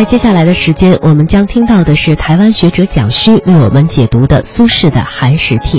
在接下来的时间，我们将听到的是台湾学者蒋勋为我们解读的苏轼的《寒食帖》。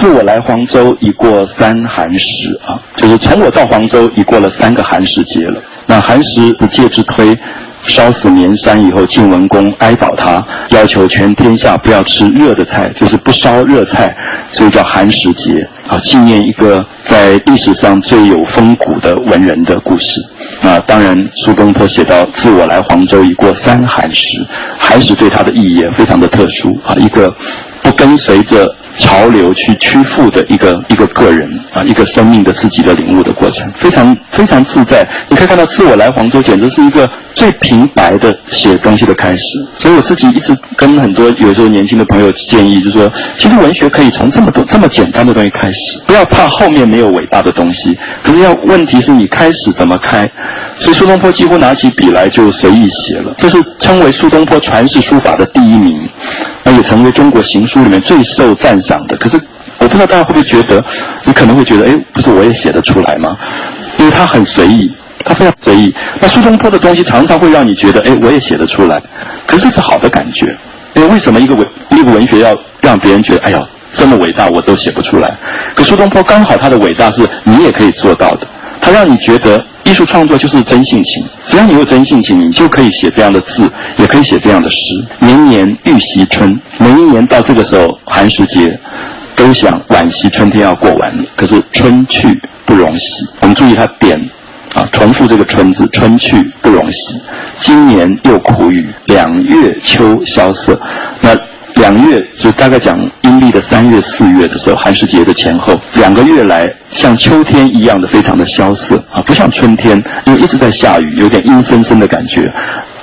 自我来黄州，已过三寒食啊，就是从我到黄州，已过了三个寒食节了。那寒食不戒之推，烧死绵山以后，晋文公哀悼他，要求全天下不要吃热的菜，就是不烧热菜，所以叫寒食节啊，纪念一个在历史上最有风骨的文人的故事。啊，当然，苏东坡写到“自我来黄州，已过三寒时”，还是对他的意义也非常的特殊啊，一个不跟随着潮流去屈服的一个一个个人啊，一个生命的自己的领悟的过程，非常非常自在。你可以看到“自我来黄州”简直是一个最平白的写东西的开始。所以我自己一直跟很多有时候年轻的朋友建议，就是说，其实文学可以从这么多这么简单的东西开始，不要怕后面没有伟大的东西。可是要问题是你开始怎么开？所以苏东坡几乎拿起笔来就随意写了，这是称为苏东坡传世书法的第一名，那也成为中国行书里面最受赞赏的。可是我不知道大家会不会觉得，你可能会觉得，哎，不是我也写得出来吗？因为他很随意，他非常随意。那苏东坡的东西常常会让你觉得，哎，我也写得出来。可是是好的感觉，因为为什么一个文一个文学要让别人觉得，哎呀，这么伟大，我都写不出来？可苏东坡刚好他的伟大是你也可以做到的。他让你觉得艺术创作就是真性情，只要你有真性情，你就可以写这样的字，也可以写这样的诗。年年玉溪春，每一年到这个时候寒食节，都想惋惜春天要过完了。可是春去不容惜，我们注意他点啊，重复这个“春”字，春去不容惜。今年又苦雨，两月秋萧瑟。那两月就大概讲阴历的三月、四月的时候，寒食节的前后两个月来，像秋天一样的非常的萧瑟啊，不像春天，因为一直在下雨，有点阴森森的感觉。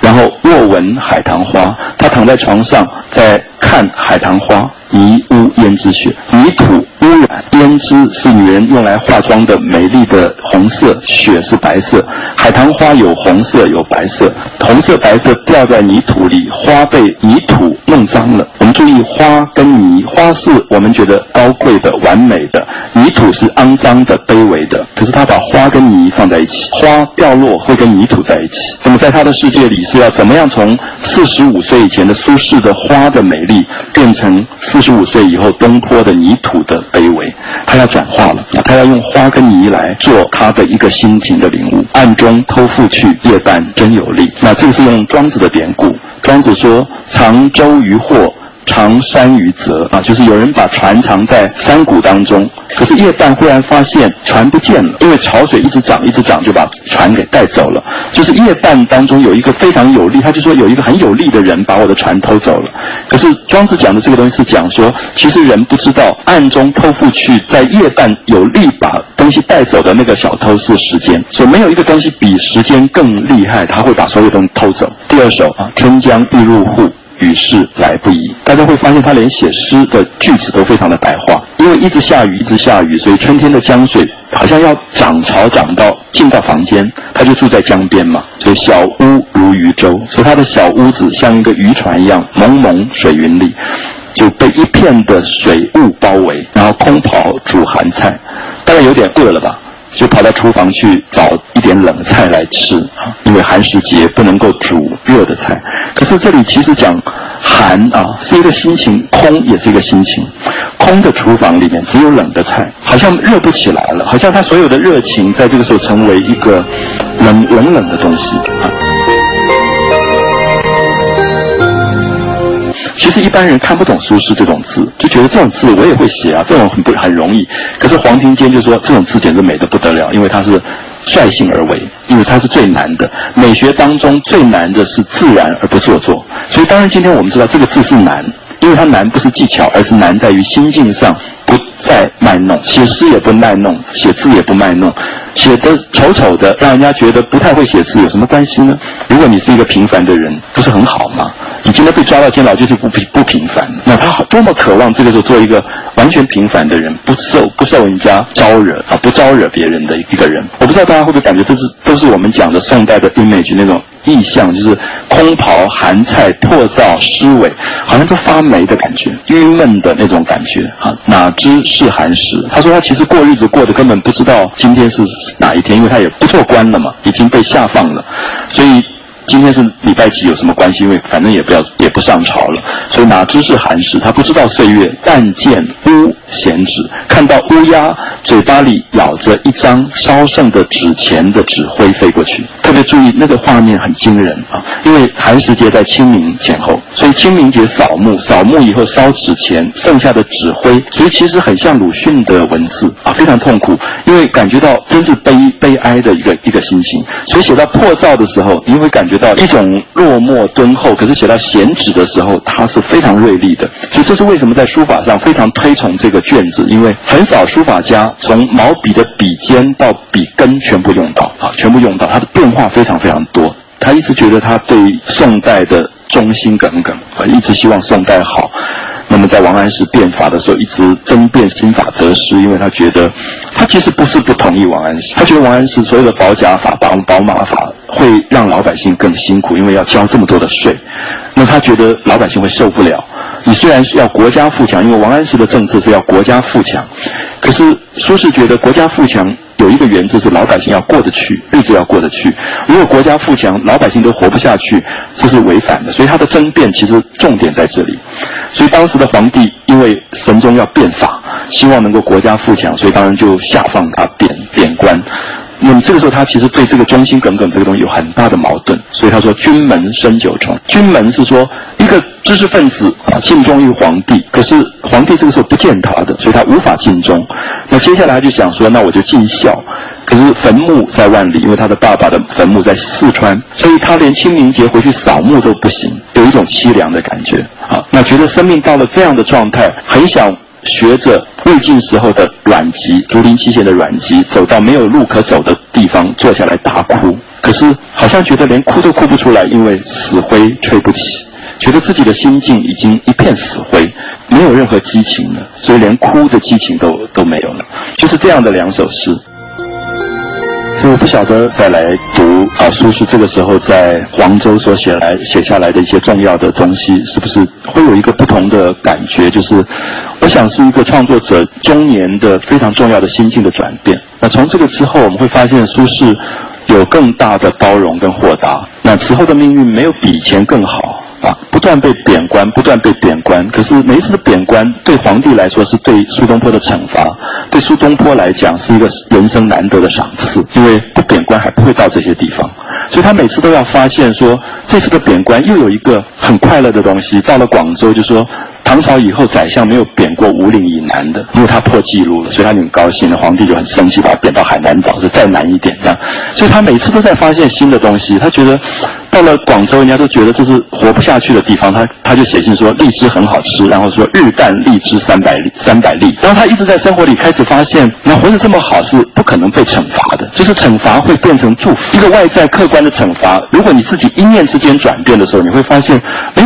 然后若闻海棠花，他躺在床上在看海棠花，泥污胭脂雪，泥土污染，胭脂是女人用来化妆的美丽的红色，雪是白色，海棠花有红色有白色，红色白色掉在泥土里，花被泥土弄脏了。我们注意花跟泥，花是我们觉得高贵的、完美的，泥土是肮脏的、卑微的。可是他把花跟泥放在一起，花掉落会跟泥土在一起。那么在他的世界里是要怎么样从四十五岁以前的苏轼的花的美力，变成四十五岁以后东坡的泥土的卑微？他要转化了，他要用花跟泥来做他的一个心情的领悟。暗中偷负去，夜半真有力。那这个是用庄子的典故。庄子说：“藏舟于壑。”藏山于泽啊，就是有人把船藏在山谷当中，可是夜半忽然发现船不见了，因为潮水一直涨一直涨，就把船给带走了。就是夜半当中有一个非常有力，他就说有一个很有力的人把我的船偷走了。可是庄子讲的这个东西是讲说，其实人不知道暗中偷富去，在夜半有力把东西带走的那个小偷是时间，所以没有一个东西比时间更厉害，他会把所有东西偷走。第二首啊，春江欲入户。雨势来不已，大家会发现他连写诗的句子都非常的白话，因为一直下雨，一直下雨，所以春天的江水好像要涨潮涨到进到房间，他就住在江边嘛，所以小屋如渔舟，所以他的小屋子像一个渔船一样，蒙蒙水云里就被一片的水雾包围，然后空跑煮寒菜，大概有点饿了吧。就跑到厨房去找一点冷菜来吃啊，因为寒食节不能够煮热的菜。可是这里其实讲寒啊，是一个心情；空也是一个心情。空的厨房里面只有冷的菜，好像热不起来了，好像他所有的热情在这个时候成为一个冷冷冷的东西啊。其实一般人看不懂苏轼这种字，就觉得这种字我也会写啊，这种很不很容易。可是黄庭坚就说这种字简直美得不得了，因为它是率性而为，因为它是最难的。美学当中最难的是自然而不做作。所以当然今天我们知道这个字是难，因为它难不是技巧，而是难在于心境上不再卖弄。写诗也不卖弄，写字也不卖弄，写的丑丑的，让人家觉得不太会写字，有什么关系呢？如果你是一个平凡的人，不是很好吗？你今天被抓到监牢就是不平不平凡。那他多么渴望这个时候做一个完全平凡的人，不受不受人家招惹啊，不招惹别人的一个人。我不知道大家会不会感觉这是都是我们讲的宋代的 image 那种意象，就是空袍寒菜破灶湿尾，好像都发霉的感觉，郁闷的那种感觉啊。哪知是寒食？他说他其实过日子过得根本不知道今天是哪一天，因为他也不做官了嘛，已经被下放了，所以。今天是礼拜几有什么关系？因为反正也不要也不上朝了，所以哪知是寒食？他不知道岁月。但见乌闲纸，看到乌鸦嘴巴里咬着一张烧剩的纸钱的纸灰飞过去。特别注意那个画面很惊人啊！因为寒食节在清明前后，所以清明节扫墓，扫墓以后烧纸钱，剩下的纸灰，所以其实很像鲁迅的文字啊，非常痛苦，因为感觉到真是悲悲哀的一个一个心情。所以写到破灶的时候，你会感觉。到一种落寞敦厚，可是写到闲纸的时候，它是非常锐利的。所以这是为什么在书法上非常推崇这个卷子，因为很少书法家从毛笔的笔尖到笔根全部用到啊，全部用到，它的变化非常非常多。他一直觉得他对宋代的忠心耿耿啊，一直希望宋代好。那么在王安石变法的时候，一直争辩新法得失，因为他觉得他其实不是不同意王安石，他觉得王安石所有的保甲法、保保马法。会让老百姓更辛苦，因为要交这么多的税，那他觉得老百姓会受不了。你虽然是要国家富强，因为王安石的政策是要国家富强，可是苏轼觉得国家富强有一个原则是老百姓要过得去，日子要过得去。如果国家富强，老百姓都活不下去，这是违反的。所以他的争辩其实重点在这里。所以当时的皇帝因为神宗要变法，希望能够国家富强，所以当然就下放他贬贬官。那么这个时候，他其实对这个忠心耿耿这个东西有很大的矛盾，所以他说：“君门深九重。”君门是说一个知识分子啊，尽忠于皇帝，可是皇帝这个时候不见他的，所以他无法尽忠。那接下来他就想说：“那我就尽孝。”可是坟墓在万里，因为他的爸爸的坟墓在四川，所以他连清明节回去扫墓都不行，有一种凄凉的感觉啊。那觉得生命到了这样的状态，很想。学着魏晋时候的阮籍，竹林七贤的阮籍，走到没有路可走的地方，坐下来大哭。可是好像觉得连哭都哭不出来，因为死灰吹不起，觉得自己的心境已经一片死灰，没有任何激情了，所以连哭的激情都都没有了。就是这样的两首诗。所以我不晓得再来读啊，苏轼这个时候在黄州所写来写下来的一些重要的东西，是不是会有一个不同的感觉？就是，我想是一个创作者中年的非常重要的心境的转变。那从这个之后，我们会发现苏轼有更大的包容跟豁达。那此后的命运没有比以前更好。啊，不断被贬官，不断被贬官。可是每一次的贬官，对皇帝来说是对苏东坡的惩罚，对苏东坡来讲是一个人生难得的赏赐，因为不贬官还不会到这些地方，所以他每次都要发现说，这次的贬官又有一个很快乐的东西。到了广州，就说。唐朝以后，宰相没有贬过五岭以南的，因为他破纪录了，所以他很高兴了。皇帝就很生气，把他贬到海南岛，就再南一点这样。所以他每次都在发现新的东西。他觉得到了广州，人家都觉得这是活不下去的地方。他他就写信说荔枝很好吃，然后说日啖荔枝三百粒三百粒。然后他一直在生活里开始发现，那活得这么好是不可能被惩罚的，就是惩罚会变成祝福。一个外在客观的惩罚，如果你自己一念之间转变的时候，你会发现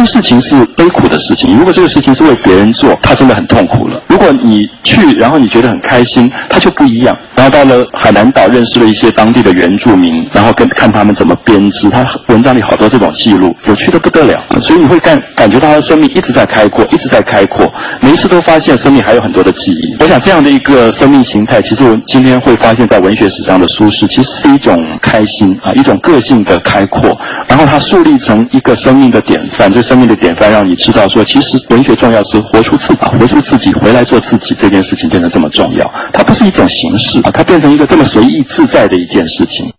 事情是悲苦的事情。如果这个事情。是为别人做，他真的很痛苦了。如果你去，然后你觉得很开心，他就不一样。然后到了海南岛，认识了一些当地的原住民，然后跟看他们怎么编织。他文章里好多这种记录，有趣的不得了。所以你会感感觉到他的生命一直在开阔，一直在开阔。每一次都发现生命还有很多的记忆。我想这样的一个生命形态，其实我今天会发现，在文学史上的舒适，其实是一种开心啊，一种个性的开阔。然后他树立成一个生命的典范，这生命的典范让你知道说，其实文学。重要是活出自己，活出自己，回来做自己这件事情变得这么重要。它不是一种形式啊，它变成一个这么随意自在的一件事情。